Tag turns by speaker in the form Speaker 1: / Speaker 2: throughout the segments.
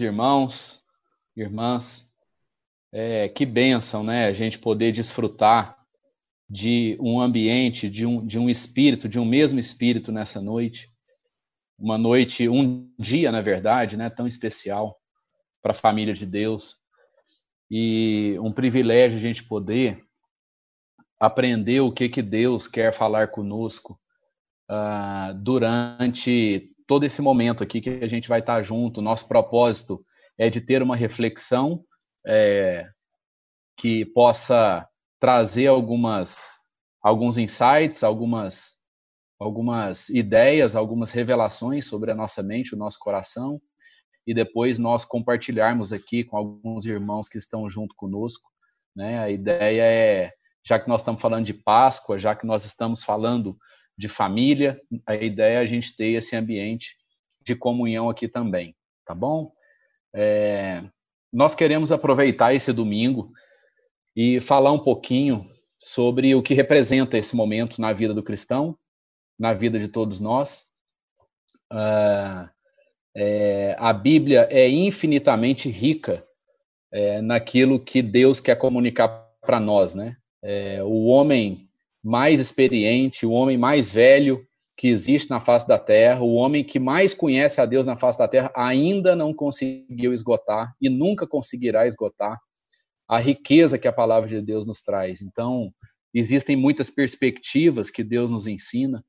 Speaker 1: irmãos, irmãs. É, que bênção, né? A gente poder desfrutar de um ambiente, de um, de um espírito, de um mesmo espírito nessa noite. Uma noite, um dia, na verdade, né? Tão especial para a família de Deus. E um privilégio a gente poder aprender o que, que Deus quer falar conosco uh, durante todo esse momento aqui que a gente vai estar junto. Nosso propósito é de ter uma reflexão é, que possa trazer algumas alguns insights, algumas algumas ideias, algumas revelações sobre a nossa mente, o nosso coração, e depois nós compartilharmos aqui com alguns irmãos que estão junto conosco. Né? A ideia é, já que nós estamos falando de Páscoa, já que nós estamos falando de família. A ideia é a gente ter esse ambiente de comunhão aqui também, tá bom? É, nós queremos aproveitar esse domingo e falar um pouquinho sobre o que representa esse momento na vida do cristão, na vida de todos nós. Uh, é, a Bíblia é infinitamente rica é, naquilo que Deus quer comunicar para nós, né? É, o homem mais experiente, o homem mais velho que existe na face da terra, o homem que mais conhece a Deus na face da terra, ainda não conseguiu esgotar e nunca conseguirá esgotar a riqueza que a palavra de Deus nos traz. Então, existem muitas perspectivas que Deus nos ensina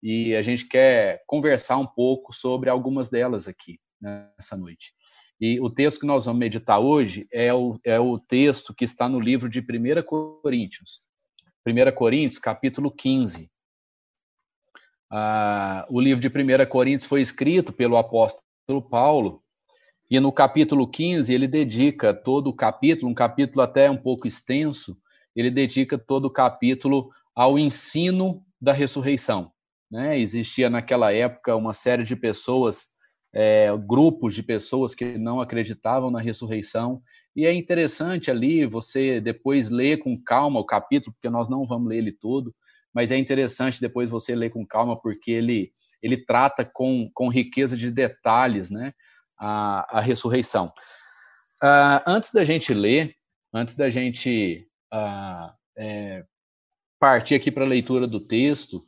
Speaker 1: e a gente quer conversar um pouco sobre algumas delas aqui nessa noite. E o texto que nós vamos meditar hoje é o, é o texto que está no livro de 1 Coríntios, 1 Coríntios, capítulo 15. Ah, o livro de 1 Coríntios foi escrito pelo apóstolo Paulo, e no capítulo 15 ele dedica todo o capítulo, um capítulo até um pouco extenso, ele dedica todo o capítulo ao ensino da ressurreição. Né? Existia naquela época uma série de pessoas, é, grupos de pessoas que não acreditavam na ressurreição, e é interessante ali você depois ler com calma o capítulo, porque nós não vamos ler ele todo, mas é interessante depois você ler com calma, porque ele, ele trata com, com riqueza de detalhes né, a, a ressurreição. Uh, antes da gente ler, antes da gente uh, é, partir aqui para a leitura do texto,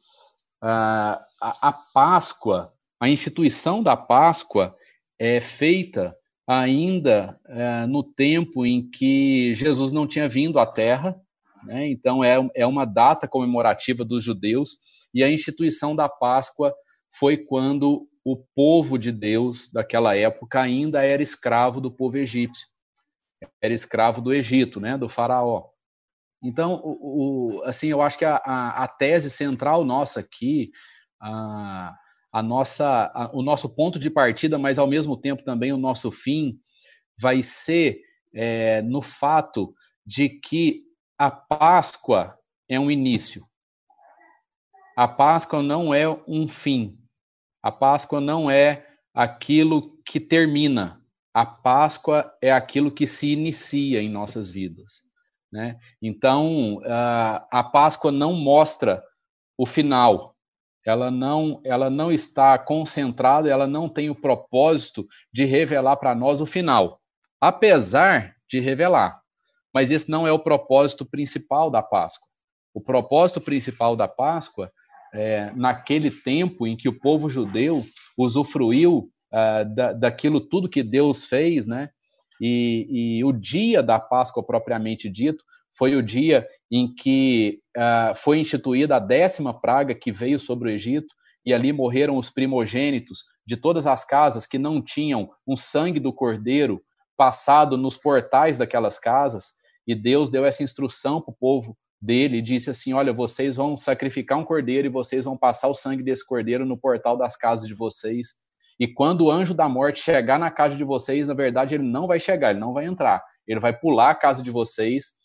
Speaker 1: uh, a, a Páscoa, a instituição da Páscoa é feita ainda é, no tempo em que Jesus não tinha vindo à Terra, né? então é, é uma data comemorativa dos judeus, e a instituição da Páscoa foi quando o povo de Deus daquela época ainda era escravo do povo egípcio, era escravo do Egito, né? do faraó. Então, o, o, assim, eu acho que a, a, a tese central nossa aqui, a, a nossa, a, o nosso ponto de partida, mas ao mesmo tempo também o nosso fim, vai ser é, no fato de que a Páscoa é um início. A Páscoa não é um fim. A Páscoa não é aquilo que termina. A Páscoa é aquilo que se inicia em nossas vidas. Né? Então, a Páscoa não mostra o final, ela não, ela não está concentrada, ela não tem o propósito de revelar para nós o final, apesar de revelar. Mas esse não é o propósito principal da Páscoa. O propósito principal da Páscoa, é, naquele tempo em que o povo judeu usufruiu uh, da, daquilo tudo que Deus fez, né? E, e o dia da Páscoa propriamente dito foi o dia em que uh, foi instituída a décima praga que veio sobre o Egito, e ali morreram os primogênitos de todas as casas que não tinham um sangue do cordeiro passado nos portais daquelas casas, e Deus deu essa instrução para o povo dele e disse assim: Olha, vocês vão sacrificar um cordeiro e vocês vão passar o sangue desse cordeiro no portal das casas de vocês. E quando o anjo da morte chegar na casa de vocês, na verdade, ele não vai chegar, ele não vai entrar. Ele vai pular a casa de vocês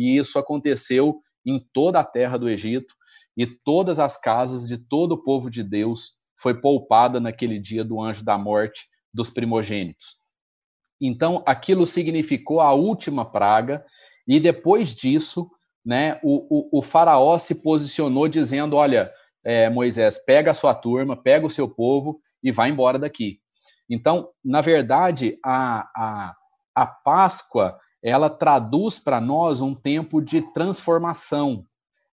Speaker 1: e isso aconteceu em toda a terra do Egito, e todas as casas de todo o povo de Deus foi poupada naquele dia do anjo da morte dos primogênitos. Então, aquilo significou a última praga, e depois disso, né, o, o, o faraó se posicionou dizendo: Olha, é, Moisés, pega a sua turma, pega o seu povo e vai embora daqui. Então, na verdade, a, a, a Páscoa ela traduz para nós um tempo de transformação.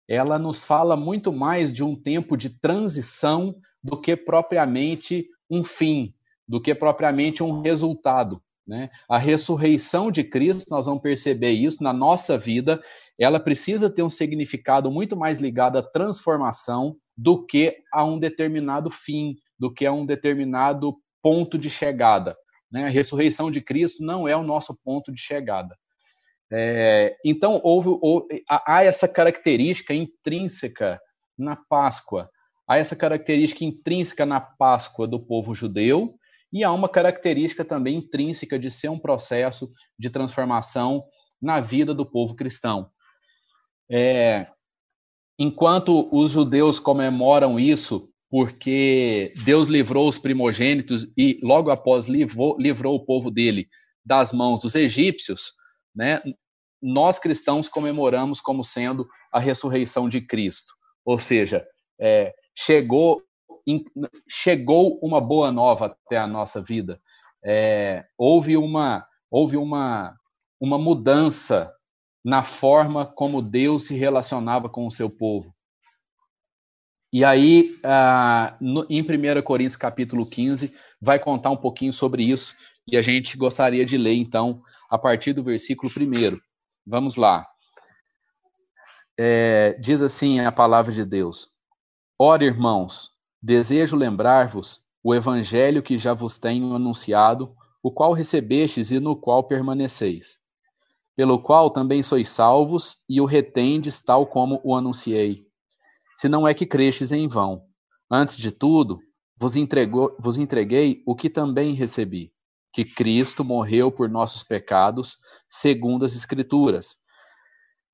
Speaker 1: Ela nos fala muito mais de um tempo de transição do que propriamente um fim, do que propriamente um resultado. Né? A ressurreição de Cristo, nós vamos perceber isso na nossa vida, ela precisa ter um significado muito mais ligado à transformação do que a um determinado fim, do que a um determinado ponto de chegada. Né? A ressurreição de Cristo não é o nosso ponto de chegada. É, então, houve, houve, há essa característica intrínseca na Páscoa, há essa característica intrínseca na Páscoa do povo judeu, e há uma característica também intrínseca de ser um processo de transformação na vida do povo cristão. É, enquanto os judeus comemoram isso porque Deus livrou os primogênitos e logo após livrou, livrou o povo dele das mãos dos egípcios, né? Nós cristãos comemoramos como sendo a ressurreição de Cristo, ou seja, é, chegou chegou uma boa nova até a nossa vida. É, houve uma houve uma uma mudança na forma como Deus se relacionava com o seu povo. E aí, ah, no, em 1 Coríntios capítulo 15, vai contar um pouquinho sobre isso, e a gente gostaria de ler, então, a partir do versículo 1. Vamos lá. É, diz assim a palavra de Deus: Ora, irmãos, Desejo lembrar-vos o evangelho que já vos tenho anunciado, o qual recebestes e no qual permaneceis, pelo qual também sois salvos e o retendes tal como o anunciei. Se não é que crestes em vão. Antes de tudo, vos, entregou, vos entreguei o que também recebi, que Cristo morreu por nossos pecados, segundo as Escrituras.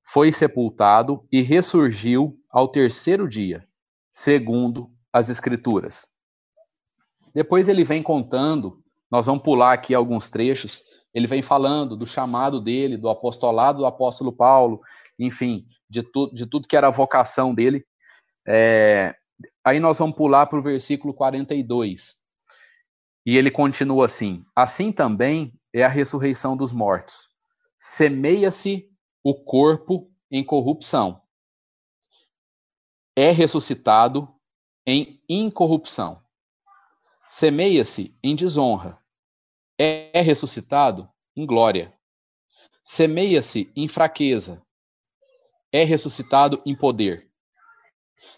Speaker 1: Foi sepultado e ressurgiu ao terceiro dia, segundo as Escrituras. Depois ele vem contando, nós vamos pular aqui alguns trechos, ele vem falando do chamado dele, do apostolado do apóstolo Paulo, enfim, de, tu, de tudo que era a vocação dele. É, aí nós vamos pular para o versículo 42. E ele continua assim: Assim também é a ressurreição dos mortos. Semeia-se o corpo em corrupção. É ressuscitado em incorrupção. Semeia-se em desonra. É ressuscitado em glória. Semeia-se em fraqueza. É ressuscitado em poder.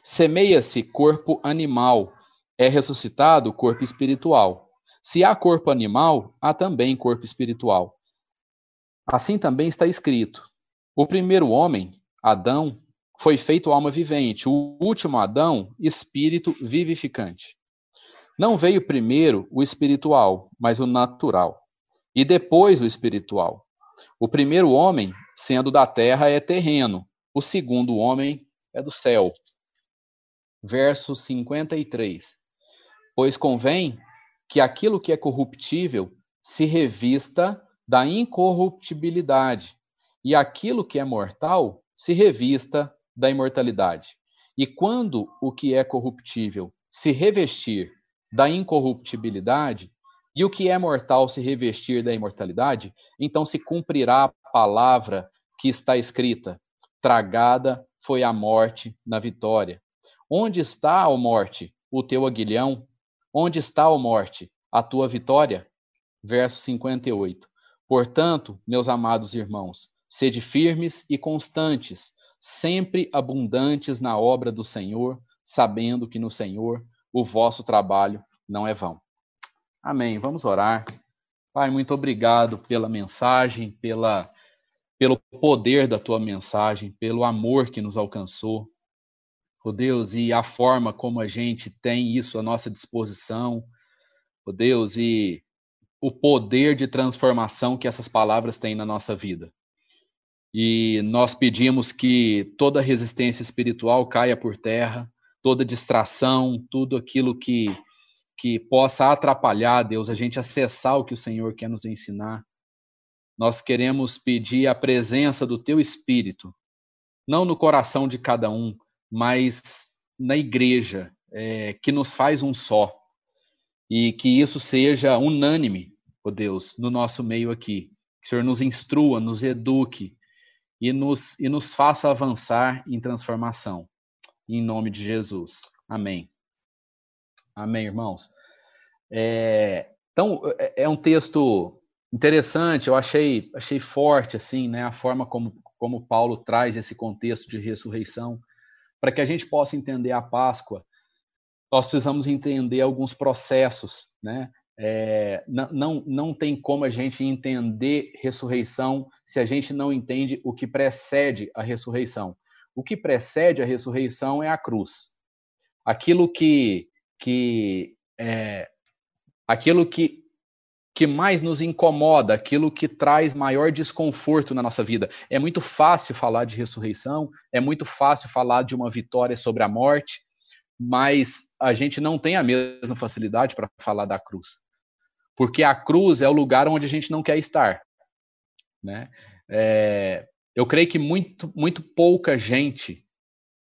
Speaker 1: Semeia-se corpo animal. É ressuscitado corpo espiritual. Se há corpo animal, há também corpo espiritual. Assim também está escrito: o primeiro homem, Adão, foi feito alma vivente, o último Adão, espírito vivificante. Não veio primeiro o espiritual, mas o natural, e depois o espiritual. O primeiro homem, sendo da terra, é terreno, o segundo homem é do céu. Verso 53. Pois convém que aquilo que é corruptível se revista da incorruptibilidade, e aquilo que é mortal se revista da imortalidade. E quando o que é corruptível se revestir da incorruptibilidade, e o que é mortal se revestir da imortalidade, então se cumprirá a palavra que está escrita: tragada foi a morte na vitória. Onde está, ó morte, o teu aguilhão? Onde está, ó morte, a tua vitória? Verso 58. Portanto, meus amados irmãos, sede firmes e constantes, sempre abundantes na obra do Senhor, sabendo que no Senhor o vosso trabalho não é vão. Amém. Vamos orar. Pai, muito obrigado pela mensagem, pela pelo poder da tua mensagem, pelo amor que nos alcançou. Oh Deus, e a forma como a gente tem isso à nossa disposição. Oh Deus, e o poder de transformação que essas palavras têm na nossa vida e nós pedimos que toda resistência espiritual caia por terra, toda distração, tudo aquilo que, que possa atrapalhar, Deus, a gente acessar o que o Senhor quer nos ensinar. Nós queremos pedir a presença do Teu Espírito, não no coração de cada um, mas na igreja, é, que nos faz um só. e que isso seja unânime, ó oh Deus, no nosso meio aqui. Que o Senhor nos instrua, nos eduque e nos, e nos faça avançar em transformação. Em nome de Jesus. Amém. Amém, irmãos. É, então, é, é um texto interessante, eu achei, achei forte, assim, né, a forma como, como Paulo traz esse contexto de ressurreição. Para que a gente possa entender a Páscoa, nós precisamos entender alguns processos, né? É, não, não tem como a gente entender ressurreição se a gente não entende o que precede a ressurreição. O que precede a ressurreição é a cruz. Aquilo que, que é, aquilo que, que mais nos incomoda, aquilo que traz maior desconforto na nossa vida. É muito fácil falar de ressurreição, é muito fácil falar de uma vitória sobre a morte, mas a gente não tem a mesma facilidade para falar da cruz. Porque a cruz é o lugar onde a gente não quer estar. Né? É, eu creio que muito, muito pouca gente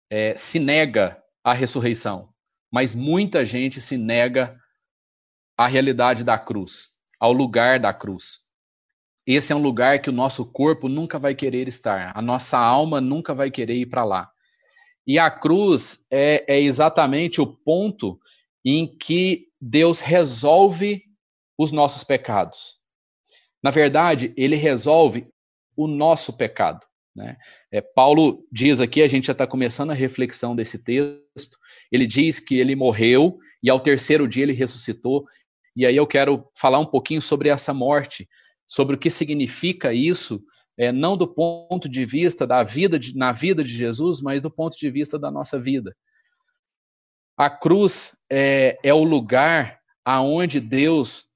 Speaker 1: é, se nega à ressurreição, mas muita gente se nega à realidade da cruz, ao lugar da cruz. Esse é um lugar que o nosso corpo nunca vai querer estar, a nossa alma nunca vai querer ir para lá. E a cruz é, é exatamente o ponto em que Deus resolve os nossos pecados. Na verdade, ele resolve o nosso pecado. Né? É, Paulo diz aqui, a gente já está começando a reflexão desse texto, ele diz que ele morreu e ao terceiro dia ele ressuscitou. E aí eu quero falar um pouquinho sobre essa morte, sobre o que significa isso é, não do ponto de vista da vida de, na vida de Jesus, mas do ponto de vista da nossa vida. A cruz é, é o lugar aonde Deus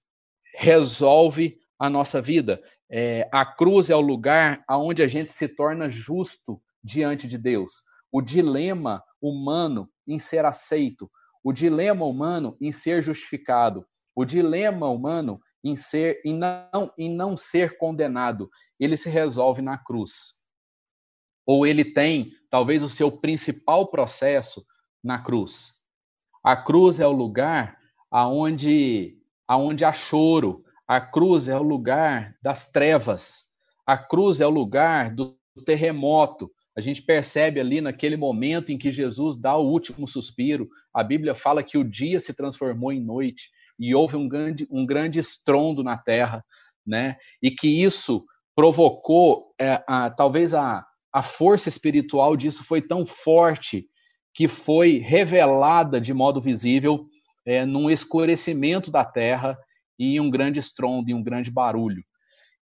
Speaker 1: resolve a nossa vida. É, a cruz é o lugar aonde a gente se torna justo diante de Deus. O dilema humano em ser aceito, o dilema humano em ser justificado, o dilema humano em ser em não em não ser condenado, ele se resolve na cruz. Ou ele tem talvez o seu principal processo na cruz. A cruz é o lugar aonde aonde há choro, a cruz é o lugar das trevas. A cruz é o lugar do terremoto. A gente percebe ali naquele momento em que Jesus dá o último suspiro. A Bíblia fala que o dia se transformou em noite e houve um grande, um grande estrondo na terra, né? E que isso provocou, é, a, talvez a, a força espiritual disso foi tão forte que foi revelada de modo visível é, num escurecimento da terra e um grande estrondo e um grande barulho.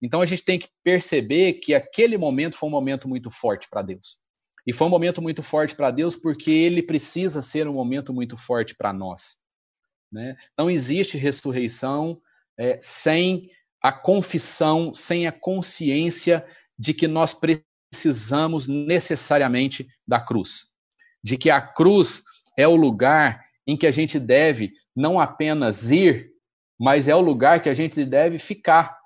Speaker 1: Então a gente tem que perceber que aquele momento foi um momento muito forte para Deus. E foi um momento muito forte para Deus porque ele precisa ser um momento muito forte para nós. Né? Não existe ressurreição é, sem a confissão, sem a consciência de que nós precisamos necessariamente da cruz. De que a cruz é o lugar em que a gente deve não apenas ir, mas é o lugar que a gente deve ficar.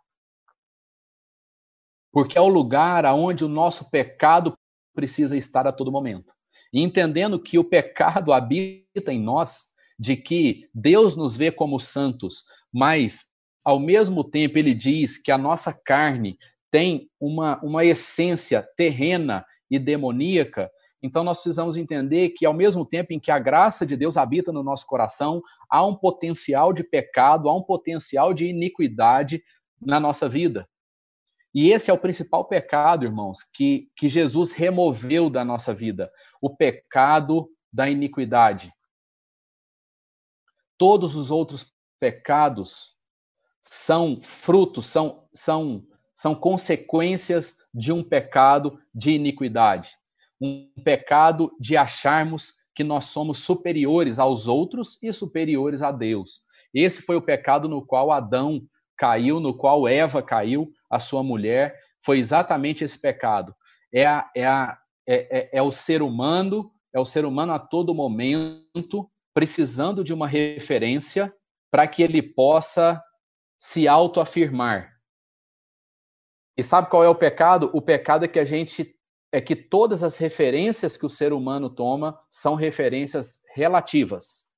Speaker 1: Porque é o lugar aonde o nosso pecado precisa estar a todo momento. E entendendo que o pecado habita em nós, de que Deus nos vê como santos, mas ao mesmo tempo ele diz que a nossa carne tem uma, uma essência terrena e demoníaca, então nós precisamos entender que ao mesmo tempo em que a graça de Deus habita no nosso coração, há um potencial de pecado, há um potencial de iniquidade na nossa vida. E esse é o principal pecado, irmãos, que, que Jesus removeu da nossa vida: o pecado da iniquidade todos os outros pecados são frutos, são, são, são consequências de um pecado de iniquidade. Um pecado de acharmos que nós somos superiores aos outros e superiores a Deus. Esse foi o pecado no qual Adão caiu, no qual Eva caiu, a sua mulher. Foi exatamente esse pecado. É, a, é, a, é, é, é o ser humano, é o ser humano a todo momento precisando de uma referência para que ele possa se autoafirmar. E sabe qual é o pecado? O pecado é que a gente é que todas as referências que o ser humano toma são referências relativas.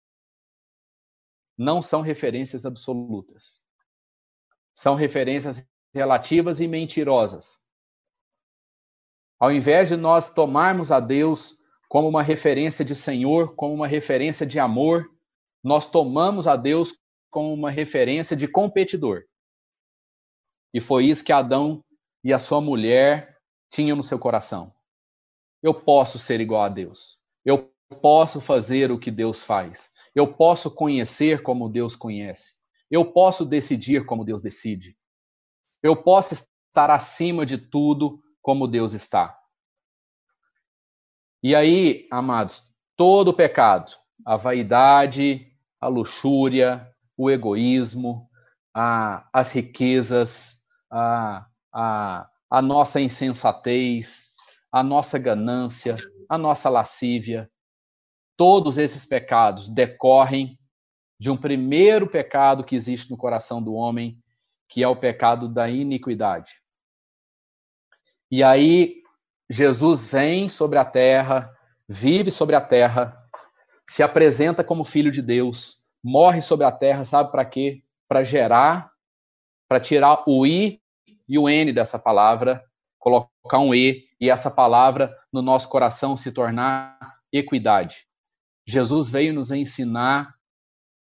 Speaker 1: não são referências absolutas. São referências relativas e mentirosas. Ao invés de nós tomarmos a Deus como uma referência de Senhor, como uma referência de amor, nós tomamos a Deus como uma referência de competidor. E foi isso que Adão e a sua mulher tinham no seu coração. Eu posso ser igual a Deus. Eu posso fazer o que Deus faz. Eu posso conhecer como Deus conhece. Eu posso decidir como Deus decide. Eu posso estar acima de tudo como Deus está. E aí, amados, todo pecado, a vaidade, a luxúria, o egoísmo, a, as riquezas, a, a, a nossa insensatez, a nossa ganância, a nossa lascívia, todos esses pecados decorrem de um primeiro pecado que existe no coração do homem, que é o pecado da iniquidade. E aí Jesus vem sobre a terra, vive sobre a terra, se apresenta como filho de Deus, morre sobre a terra, sabe para quê? Para gerar, para tirar o i e o n dessa palavra, colocar um e e essa palavra no nosso coração se tornar equidade. Jesus veio nos ensinar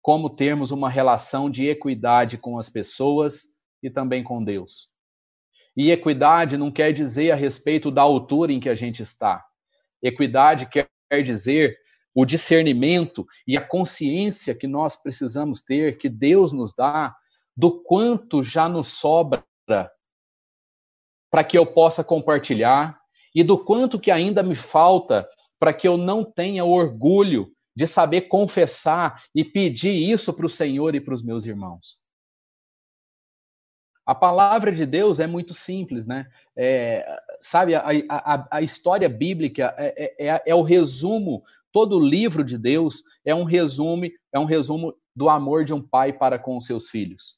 Speaker 1: como termos uma relação de equidade com as pessoas e também com Deus. E equidade não quer dizer a respeito da altura em que a gente está. Equidade quer dizer o discernimento e a consciência que nós precisamos ter, que Deus nos dá, do quanto já nos sobra para que eu possa compartilhar e do quanto que ainda me falta para que eu não tenha orgulho de saber confessar e pedir isso para o Senhor e para os meus irmãos. A palavra de Deus é muito simples, né? É, sabe, a, a, a, história bíblica é, é, é, é, o resumo, todo o livro de Deus é um resumo, é um resumo do amor de um pai para com os seus filhos.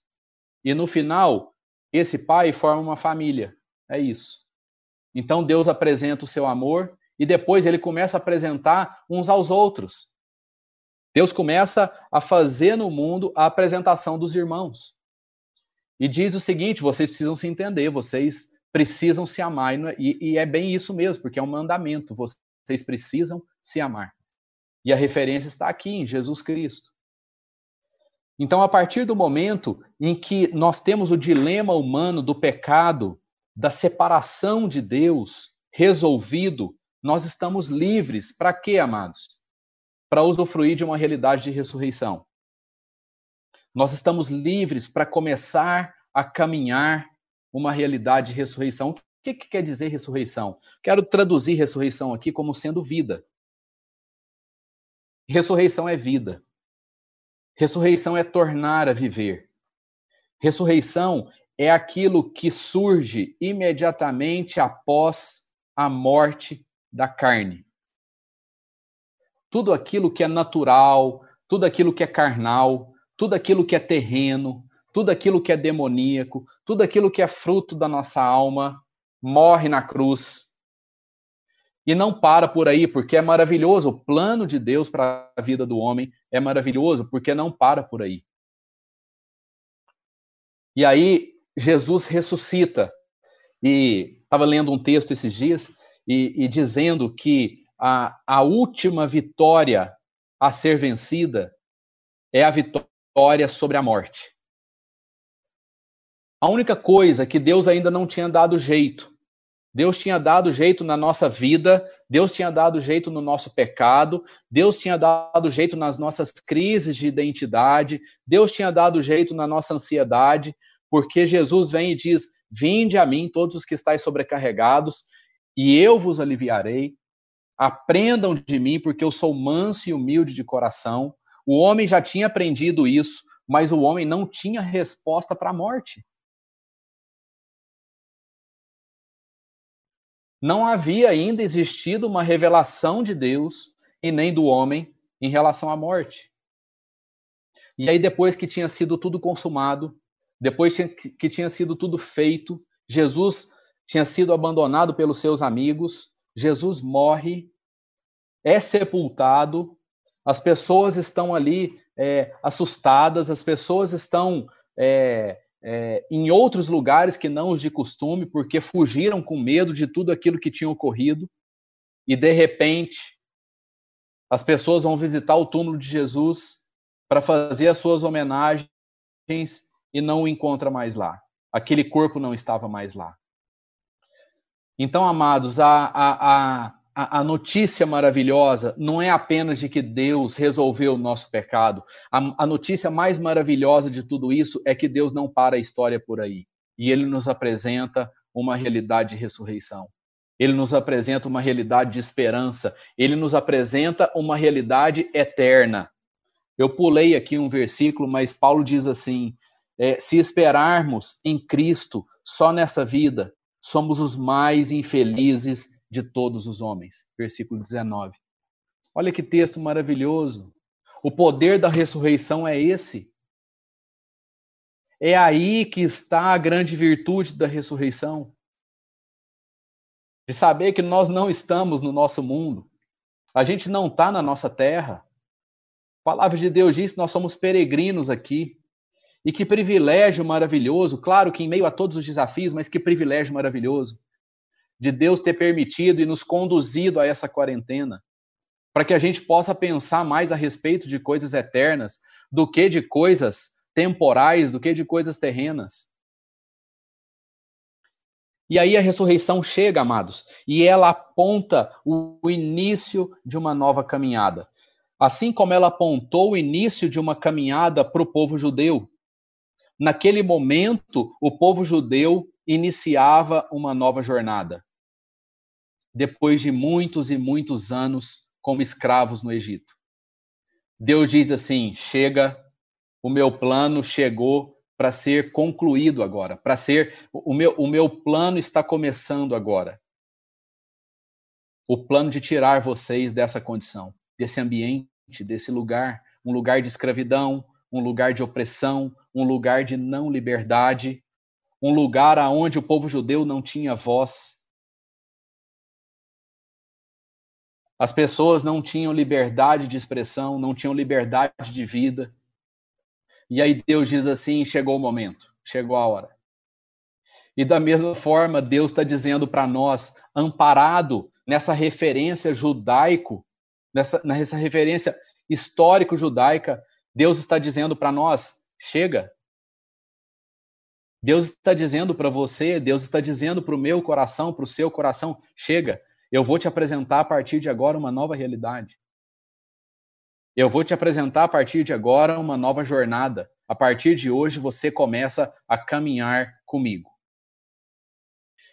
Speaker 1: E no final, esse pai forma uma família. É isso. Então Deus apresenta o seu amor e depois ele começa a apresentar uns aos outros. Deus começa a fazer no mundo a apresentação dos irmãos. E diz o seguinte: vocês precisam se entender, vocês precisam se amar. E, e é bem isso mesmo, porque é um mandamento. Vocês precisam se amar. E a referência está aqui em Jesus Cristo. Então, a partir do momento em que nós temos o dilema humano do pecado da separação de Deus resolvido, nós estamos livres. Para quê, amados? Para usufruir de uma realidade de ressurreição. Nós estamos livres para começar a caminhar uma realidade de ressurreição. O que, que quer dizer ressurreição? Quero traduzir ressurreição aqui como sendo vida. Ressurreição é vida. Ressurreição é tornar a viver. Ressurreição é aquilo que surge imediatamente após a morte da carne. Tudo aquilo que é natural, tudo aquilo que é carnal, tudo aquilo que é terreno, tudo aquilo que é demoníaco, tudo aquilo que é fruto da nossa alma, morre na cruz. E não para por aí, porque é maravilhoso. O plano de Deus para a vida do homem é maravilhoso, porque não para por aí. E aí, Jesus ressuscita. E estava lendo um texto esses dias e, e dizendo que a, a última vitória a ser vencida é a vitória sobre a morte. A única coisa que Deus ainda não tinha dado jeito, Deus tinha dado jeito na nossa vida, Deus tinha dado jeito no nosso pecado, Deus tinha dado jeito nas nossas crises de identidade, Deus tinha dado jeito na nossa ansiedade, porque Jesus vem e diz: Vinde a mim, todos os que estáis sobrecarregados, e eu vos aliviarei. Aprendam de mim, porque eu sou manso e humilde de coração. O homem já tinha aprendido isso, mas o homem não tinha resposta para a morte. Não havia ainda existido uma revelação de Deus e nem do homem em relação à morte. E aí, depois que tinha sido tudo consumado, depois que tinha sido tudo feito, Jesus tinha sido abandonado pelos seus amigos, Jesus morre, é sepultado, as pessoas estão ali é, assustadas, as pessoas estão é, é, em outros lugares que não os de costume, porque fugiram com medo de tudo aquilo que tinha ocorrido, e de repente as pessoas vão visitar o túmulo de Jesus para fazer as suas homenagens e não o encontra mais lá. Aquele corpo não estava mais lá. Então, amados, a, a, a, a, notícia maravilhosa não é apenas de que Deus resolveu o nosso pecado. A, a notícia mais maravilhosa de tudo isso é que Deus não para a história por aí. E ele nos apresenta uma realidade de ressurreição. Ele nos apresenta uma realidade de esperança. Ele nos apresenta uma realidade eterna. Eu pulei aqui um versículo, mas Paulo diz assim: é, se esperarmos em Cristo só nessa vida, somos os mais infelizes de todos os homens. Versículo 19. Olha que texto maravilhoso. O poder da ressurreição é esse. É aí que está a grande virtude da ressurreição. De saber que nós não estamos no nosso mundo. A gente não está na nossa terra. A palavra de Deus diz que nós somos peregrinos aqui. E que privilégio maravilhoso, claro que em meio a todos os desafios, mas que privilégio maravilhoso de Deus ter permitido e nos conduzido a essa quarentena, para que a gente possa pensar mais a respeito de coisas eternas do que de coisas temporais, do que de coisas terrenas. E aí a ressurreição chega, amados, e ela aponta o início de uma nova caminhada. Assim como ela apontou o início de uma caminhada para o povo judeu. Naquele momento, o povo judeu iniciava uma nova jornada depois de muitos e muitos anos como escravos no Egito. Deus diz assim: chega, o meu plano chegou para ser concluído agora, para ser o meu, o meu plano está começando agora. O plano de tirar vocês dessa condição, desse ambiente, desse lugar, um lugar de escravidão, um lugar de opressão, um lugar de não liberdade, um lugar aonde o povo judeu não tinha voz, As pessoas não tinham liberdade de expressão, não tinham liberdade de vida. E aí Deus diz assim: chegou o momento, chegou a hora. E da mesma forma, Deus está dizendo para nós, amparado nessa referência judaico, nessa, nessa referência histórico-judaica, Deus está dizendo para nós: chega. Deus está dizendo para você, Deus está dizendo para o meu coração, para o seu coração: chega. Eu vou te apresentar a partir de agora uma nova realidade. Eu vou te apresentar a partir de agora uma nova jornada. A partir de hoje você começa a caminhar comigo.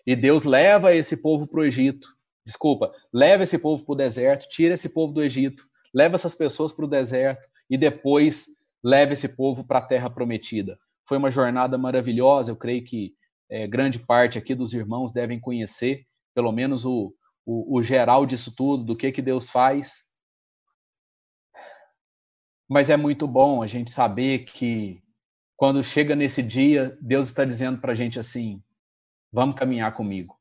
Speaker 1: E Deus leva esse povo para o Egito. Desculpa, leva esse povo para o deserto, tira esse povo do Egito, leva essas pessoas para o deserto e depois leva esse povo para a terra prometida. Foi uma jornada maravilhosa, eu creio que é, grande parte aqui dos irmãos devem conhecer, pelo menos o, o, o geral disso tudo, do que, que Deus faz. Mas é muito bom a gente saber que quando chega nesse dia, Deus está dizendo para a gente assim: vamos caminhar comigo.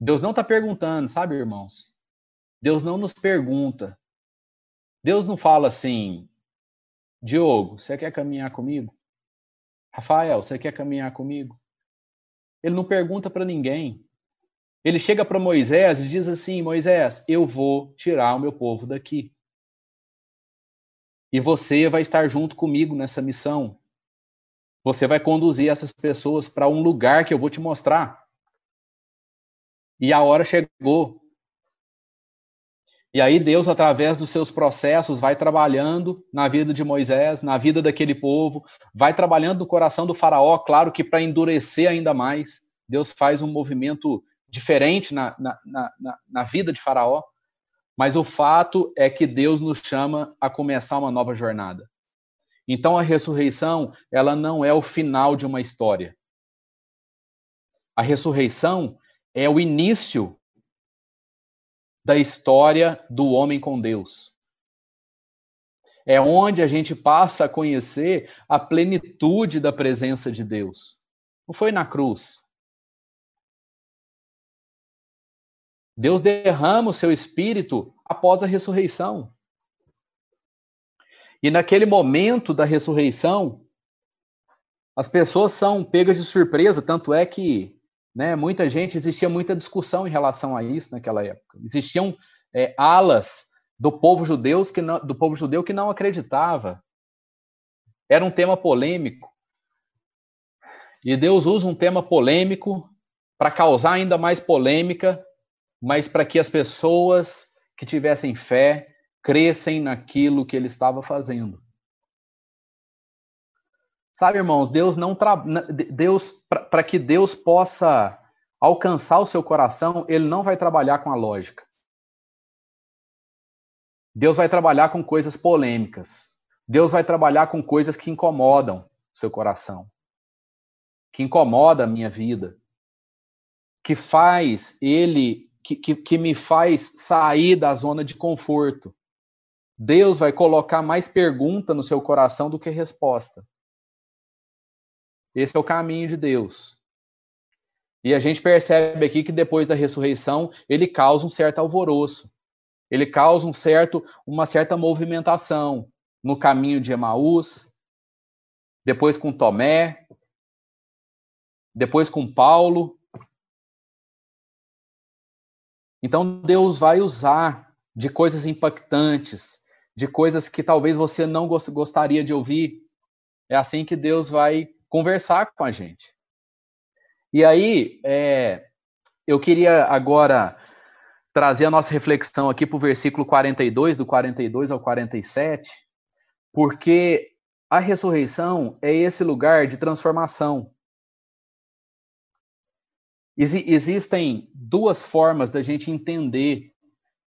Speaker 1: Deus não está perguntando, sabe, irmãos? Deus não nos pergunta. Deus não fala assim: Diogo, você quer caminhar comigo? Rafael, você quer caminhar comigo? Ele não pergunta para ninguém. Ele chega para Moisés e diz assim: Moisés, eu vou tirar o meu povo daqui. E você vai estar junto comigo nessa missão. Você vai conduzir essas pessoas para um lugar que eu vou te mostrar. E a hora chegou. E aí Deus, através dos seus processos, vai trabalhando na vida de Moisés, na vida daquele povo, vai trabalhando no coração do faraó, claro que para endurecer ainda mais. Deus faz um movimento diferente na, na, na, na vida de Faraó, mas o fato é que Deus nos chama a começar uma nova jornada. Então a ressurreição, ela não é o final de uma história. A ressurreição é o início da história do homem com Deus. É onde a gente passa a conhecer a plenitude da presença de Deus. Não foi na cruz, Deus derrama o seu espírito após a ressurreição. E naquele momento da ressurreição, as pessoas são pegas de surpresa, tanto é que né, muita gente, existia muita discussão em relação a isso naquela época. Existiam é, alas do povo, judeus que não, do povo judeu que não acreditava. Era um tema polêmico. E Deus usa um tema polêmico para causar ainda mais polêmica, mas para que as pessoas que tivessem fé crescem naquilo que ele estava fazendo. Sabe, irmãos, Deus não tra... Deus para que Deus possa alcançar o seu coração, ele não vai trabalhar com a lógica. Deus vai trabalhar com coisas polêmicas. Deus vai trabalhar com coisas que incomodam o seu coração. Que incomoda a minha vida. Que faz ele que, que, que me faz sair da zona de conforto. Deus vai colocar mais pergunta no seu coração do que resposta. Esse é o caminho de Deus. E a gente percebe aqui que depois da ressurreição, ele causa um certo alvoroço. Ele causa um certo, uma certa movimentação no caminho de Emaús, depois com Tomé, depois com Paulo. Então Deus vai usar de coisas impactantes, de coisas que talvez você não gostaria de ouvir. É assim que Deus vai conversar com a gente. E aí, é, eu queria agora trazer a nossa reflexão aqui para o versículo 42, do 42 ao 47, porque a ressurreição é esse lugar de transformação. Ex existem duas formas da gente entender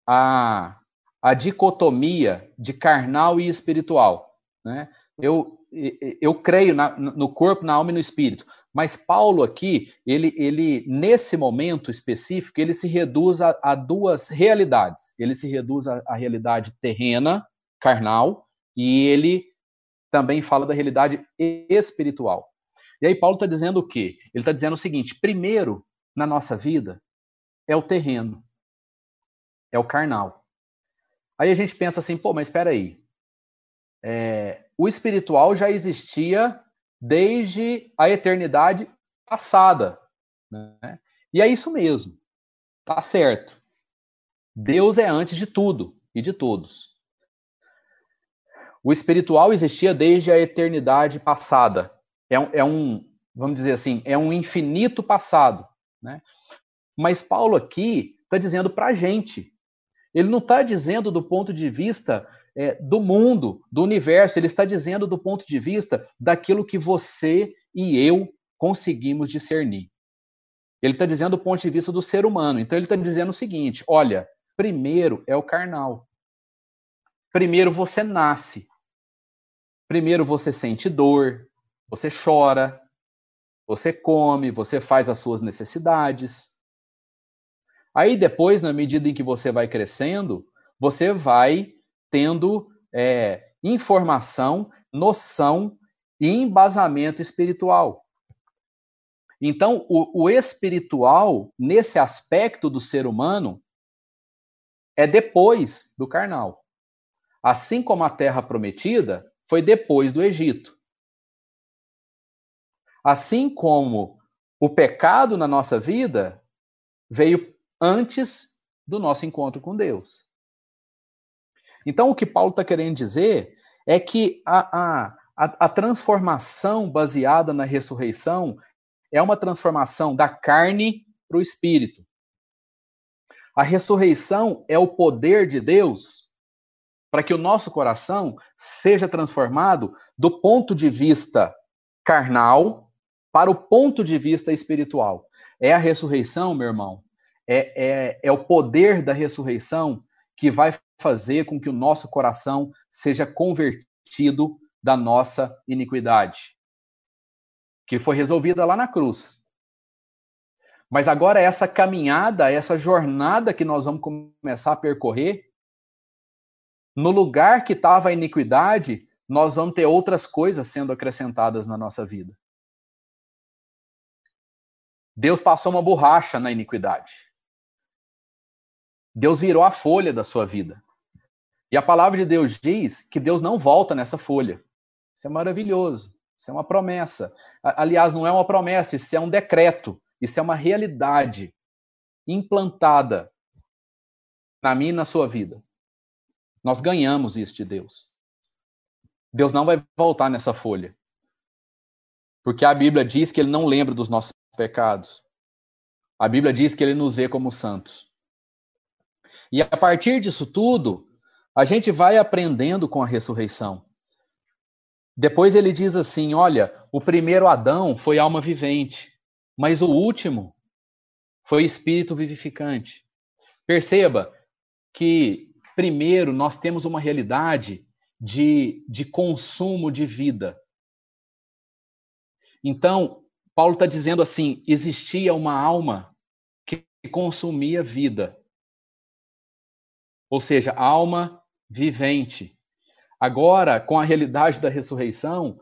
Speaker 1: a, a dicotomia de carnal e espiritual. Né? Eu, eu creio na, no corpo, na alma e no espírito. Mas Paulo aqui, ele, ele nesse momento específico, ele se reduz a, a duas realidades. Ele se reduz à realidade terrena, carnal, e ele também fala da realidade espiritual. E aí Paulo está dizendo o quê? Ele está dizendo o seguinte: primeiro na nossa vida é o terreno, é o carnal. Aí a gente pensa assim, pô, mas espera aí, é, o espiritual já existia desde a eternidade passada. Né? E é isso mesmo. Tá certo. Deus é antes de tudo e de todos. O espiritual existia desde a eternidade passada. É um, é um vamos dizer assim, é um infinito passado. Né? Mas Paulo aqui está dizendo para a gente. Ele não está dizendo do ponto de vista é, do mundo, do universo, ele está dizendo do ponto de vista daquilo que você e eu conseguimos discernir. Ele está dizendo do ponto de vista do ser humano. Então ele está dizendo o seguinte: olha, primeiro é o carnal. Primeiro você nasce. Primeiro você sente dor, você chora, você come, você faz as suas necessidades. Aí depois, na medida em que você vai crescendo, você vai tendo é, informação, noção e embasamento espiritual. Então, o, o espiritual, nesse aspecto do ser humano, é depois do carnal. Assim como a terra prometida foi depois do Egito. Assim como o pecado na nossa vida veio antes do nosso encontro com Deus. Então, o que Paulo está querendo dizer é que a, a, a, transformação baseada na ressurreição é uma transformação da carne para o espírito. A ressurreição é o poder de Deus para que o nosso coração seja transformado do ponto de vista carnal para o ponto de vista espiritual. É a ressurreição, meu irmão, é, é, é o poder da ressurreição que vai fazer com que o nosso coração seja convertido da nossa iniquidade, que foi resolvida lá na cruz. Mas agora essa caminhada, essa jornada que nós vamos começar a percorrer, no lugar que estava a iniquidade, nós vamos ter outras coisas sendo acrescentadas na nossa vida. Deus passou uma borracha na iniquidade. Deus virou a folha da sua vida. E a palavra de Deus diz que Deus não volta nessa folha. Isso é maravilhoso. Isso é uma promessa. Aliás, não é uma promessa, isso é um decreto. Isso é uma realidade implantada na minha e na sua vida. Nós ganhamos isso de Deus. Deus não vai voltar nessa folha. Porque a Bíblia diz que ele não lembra dos nossos pecados. A Bíblia diz que ele nos vê como santos. E a partir disso tudo, a gente vai aprendendo com a ressurreição. Depois ele diz assim: olha, o primeiro Adão foi alma vivente, mas o último foi espírito vivificante. Perceba que, primeiro, nós temos uma realidade de, de consumo de vida. Então, Paulo está dizendo assim: existia uma alma que consumia vida. Ou seja, alma vivente. Agora, com a realidade da ressurreição,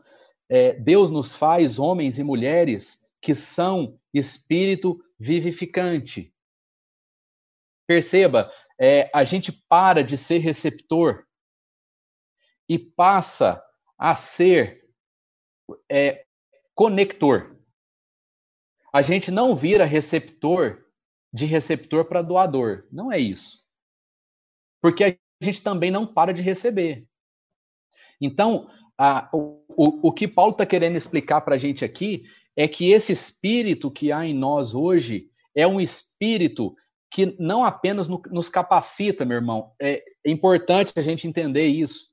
Speaker 1: é, Deus nos faz homens e mulheres que são espírito vivificante. Perceba, é, a gente para de ser receptor e passa a ser é, conector. A gente não vira receptor de receptor para doador. Não é isso. Porque a gente também não para de receber. Então, a, o, o, que Paulo está querendo explicar para a gente aqui é que esse espírito que há em nós hoje é um espírito que não apenas no, nos capacita, meu irmão. É importante a gente entender isso.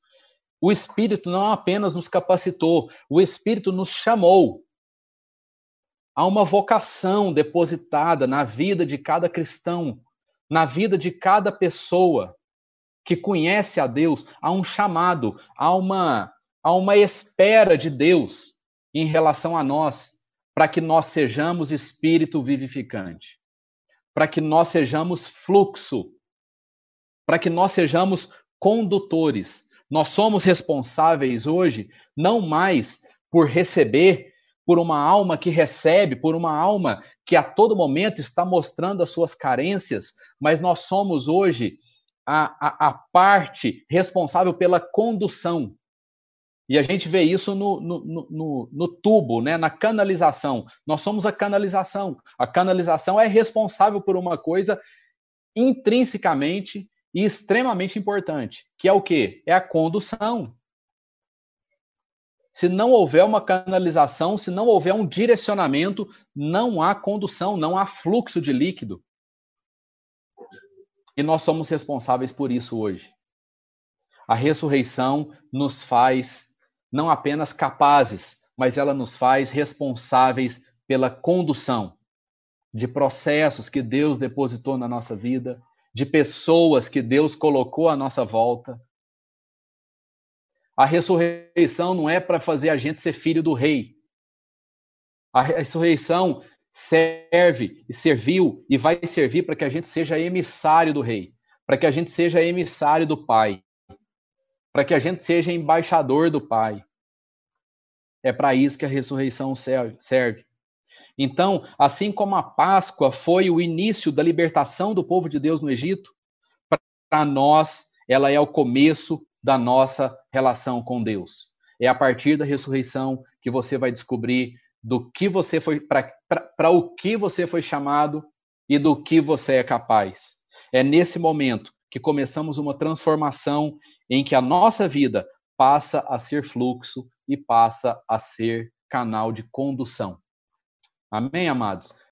Speaker 1: O Espírito não apenas nos capacitou, o Espírito nos chamou. Há uma vocação depositada na vida de cada cristão, na vida de cada pessoa que conhece a Deus, há um chamado, há uma, há uma espera de Deus em relação a nós, para que nós sejamos espírito vivificante, para que nós sejamos fluxo, para que nós sejamos condutores. Nós somos responsáveis hoje não mais por receber, por uma alma que recebe, por uma alma que a todo momento está mostrando as suas carências, mas nós somos hoje a, a, a parte responsável pela condução. E a gente vê isso no, no, no, no, tubo, né? na canalização. Nós somos a canalização. A canalização é responsável por uma coisa intrinsecamente e extremamente importante, que é o quê? É a condução. Se não houver uma canalização, se não houver um direcionamento, não há condução, não há fluxo de líquido. E nós somos responsáveis por isso hoje. A ressurreição nos faz não apenas capazes, mas ela nos faz responsáveis pela condução de processos que Deus depositou na nossa vida, de pessoas que Deus colocou à nossa volta. A ressurreição não é para fazer a gente ser filho do rei. A ressurreição serve e serviu e vai servir para que a gente seja emissário do rei, para que a gente seja emissário do pai, para que a gente seja embaixador do pai. É para isso que a ressurreição serve. Então, assim como a Páscoa foi o início da libertação do povo de Deus no Egito, para nós ela é o começo da nossa relação com Deus. É a partir da ressurreição que você vai descobrir do que você foi para o que você foi chamado e do que você é capaz. É nesse momento que começamos uma transformação em que a nossa vida passa a ser fluxo e passa a ser canal de condução. Amém, amados?